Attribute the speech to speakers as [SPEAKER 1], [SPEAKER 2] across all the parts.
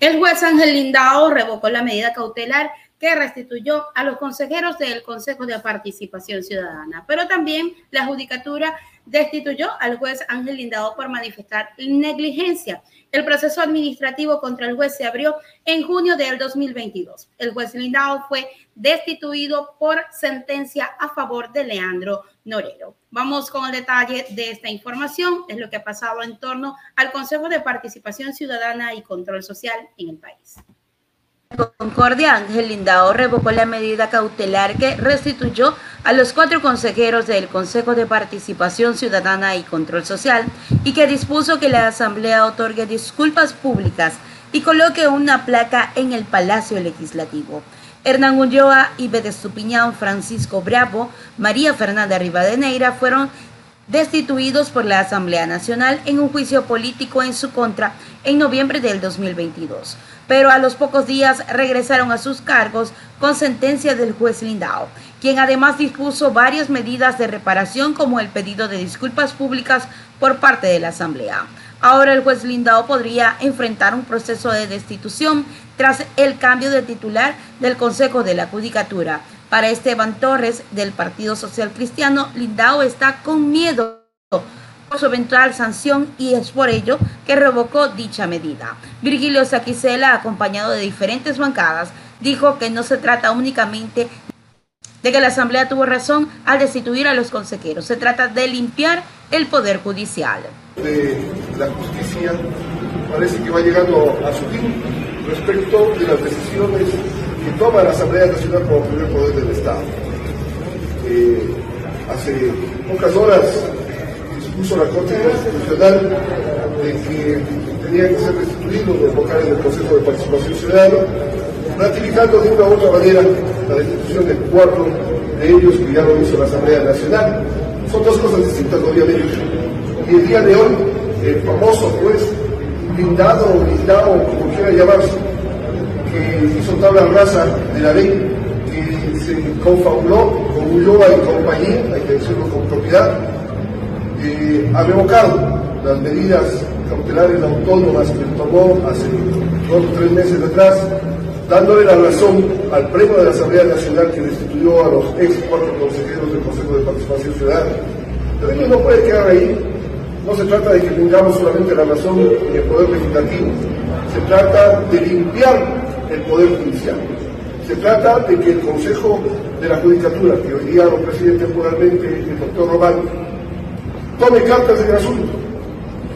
[SPEAKER 1] El juez Ángel Lindao revocó la medida cautelar que restituyó a los consejeros del Consejo de Participación Ciudadana, pero también la Judicatura destituyó al juez Ángel Lindao por manifestar negligencia. El proceso administrativo contra el juez se abrió en junio del 2022. El juez Lindao fue destituido por sentencia a favor de Leandro Norero. Vamos con el detalle de esta información, es lo que ha pasado en torno al Consejo de Participación Ciudadana y Control Social en el país.
[SPEAKER 2] Concordia, Ángel Lindao revocó la medida cautelar que restituyó a los cuatro consejeros del Consejo de Participación Ciudadana y Control Social y que dispuso que la Asamblea otorgue disculpas públicas y coloque una placa en el Palacio Legislativo. Hernán Ulloa, Ibe Estupiñán, Francisco Bravo, María Fernanda Rivadeneira fueron destituidos por la Asamblea Nacional en un juicio político en su contra en noviembre del 2022 pero a los pocos días regresaron a sus cargos con sentencia del juez Lindao, quien además dispuso varias medidas de reparación como el pedido de disculpas públicas por parte de la Asamblea. Ahora el juez Lindao podría enfrentar un proceso de destitución tras el cambio de titular del Consejo de la Judicatura. Para Esteban Torres del Partido Social Cristiano, Lindao está con miedo su eventual sanción y es por ello que revocó dicha medida. Virgilio Saquicela, acompañado de diferentes bancadas, dijo que no se trata únicamente de que la Asamblea tuvo razón al destituir a los consejeros, se trata de limpiar el Poder Judicial.
[SPEAKER 3] La justicia parece que va llegando a su fin respecto de las decisiones que toma la Asamblea Nacional como primer poder del Estado. Eh, hace pocas horas puso la Corte Constitucional de que tenían que ser restituidos los vocales del Consejo de Participación Ciudadana, ratificando de una u otra manera la destitución de cuatro de ellos que ya lo hizo la Asamblea Nacional. Son dos cosas distintas, obviamente. Y el día de hoy, el famoso juez blindado o blindado, como quiera llamarse, que hizo tabla rasa de la ley, que se confabuló con Ulloa y compañía, hay que decirlo con propiedad, ha revocado las medidas cautelares autónomas que tomó hace dos o tres meses atrás, dándole la razón al pleno de la Asamblea Nacional que destituyó a los ex cuatro consejeros del Consejo de Participación Ciudadana. Pero ello no puede quedar ahí. No se trata de que tengamos solamente la razón en el Poder Legislativo, se trata de limpiar el Poder Judicial. Se trata de que el Consejo de la Judicatura, que hoy día lo preside temporalmente el doctor Román, tome cartas en el asunto.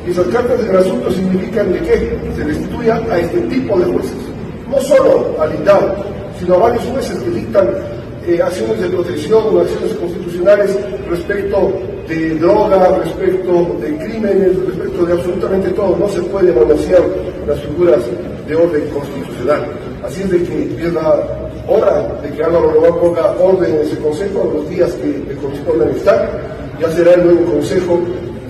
[SPEAKER 3] Y esas cartas en el asunto significan de que se destituya a este tipo de jueces. No solo al INDAO, sino a varios jueces que dictan eh, acciones de protección o acciones constitucionales respecto de droga, respecto de crímenes, respecto de absolutamente todo. No se puede manosear las figuras de orden constitucional. Así es de que es la hora de que Álvaro Román ponga orden en ese consejo los días que le correspondan estar ya será el nuevo consejo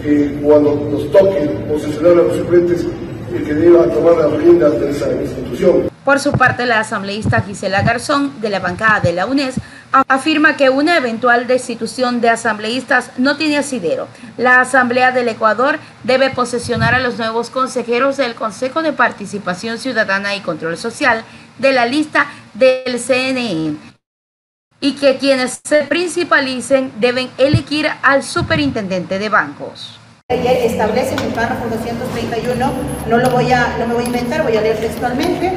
[SPEAKER 3] que cuando nos toque posesionar a los suplentes el que deba tomar las riendas de esa institución.
[SPEAKER 2] Por su parte, la asambleísta Gisela Garzón, de la bancada de la UNES, afirma que una eventual destitución de asambleístas no tiene asidero. La Asamblea del Ecuador debe posesionar a los nuevos consejeros del Consejo de Participación Ciudadana y Control Social de la lista del CNE y que quienes se principalicen deben elegir al superintendente de bancos.
[SPEAKER 4] Establece en el párrafo 231, no lo voy a, no me voy a inventar, voy a leer textualmente,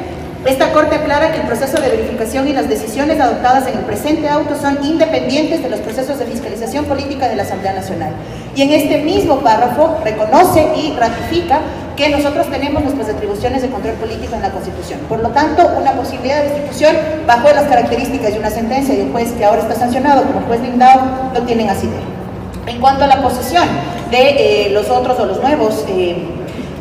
[SPEAKER 4] esta Corte aclara que el proceso de verificación y las decisiones adoptadas en el presente auto son independientes de los procesos de fiscalización política de la Asamblea Nacional. Y en este mismo párrafo reconoce y ratifica que nosotros tenemos nuestras atribuciones de control político en la Constitución. Por lo tanto, una posibilidad de destitución bajo las características de una sentencia de un juez que ahora está sancionado como juez blindado no tienen así. En cuanto a la posesión de eh, los otros o los nuevos eh,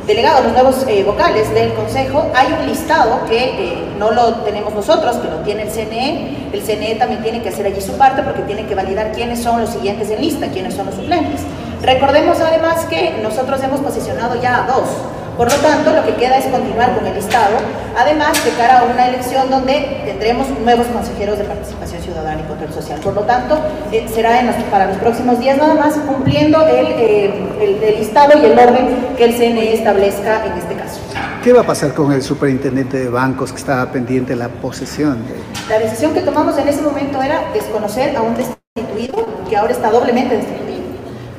[SPEAKER 4] delegados, los nuevos eh, vocales del Consejo, hay un listado que eh, no lo tenemos nosotros, que lo tiene el CNE. El CNE también tiene que hacer allí su parte porque tiene que validar quiénes son los siguientes en lista, quiénes son los suplentes. Recordemos además que nosotros hemos posicionado ya a dos. Por lo tanto, lo que queda es continuar con el listado, además de cara a una elección donde tendremos nuevos consejeros de participación ciudadana y control social. Por lo tanto, eh, será para los próximos días nada más cumpliendo eh, el, el listado y el orden que el CNE establezca en este caso.
[SPEAKER 5] ¿Qué va a pasar con el superintendente de bancos que estaba pendiente de la posesión? De...
[SPEAKER 4] La decisión que tomamos en ese momento era desconocer a un destituido que ahora está doblemente destituido.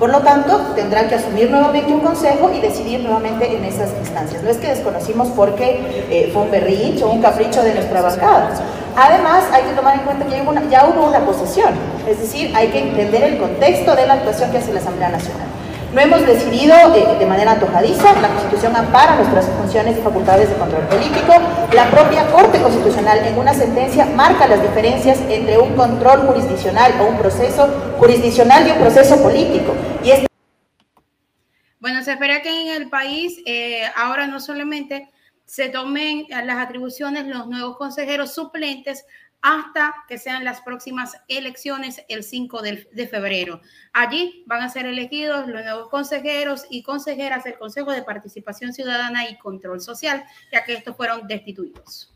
[SPEAKER 4] Por lo tanto, tendrán que asumir nuevamente un consejo y decidir nuevamente en esas instancias. No es que desconocimos porque eh, fue un berrincho o un capricho de nuestra bancada. Además, hay que tomar en cuenta que ya hubo una posesión, es decir, hay que entender el contexto de la actuación que hace la Asamblea Nacional. No hemos decidido eh, de manera antojadiza, la Constitución ampara nuestras funciones y facultades de control político, la propia Corte Constitucional en una sentencia marca las diferencias entre un control jurisdiccional o un proceso jurisdiccional y un proceso político. Y
[SPEAKER 1] Bueno, se espera que en el país eh, ahora no solamente se tomen las atribuciones los nuevos consejeros suplentes hasta que sean las próximas elecciones el 5 de, febrero. Allí van a ser elegidos los nuevos consejeros y consejeras del Consejo de Participación Ciudadana y Control Social, ya que estos fueron destituidos.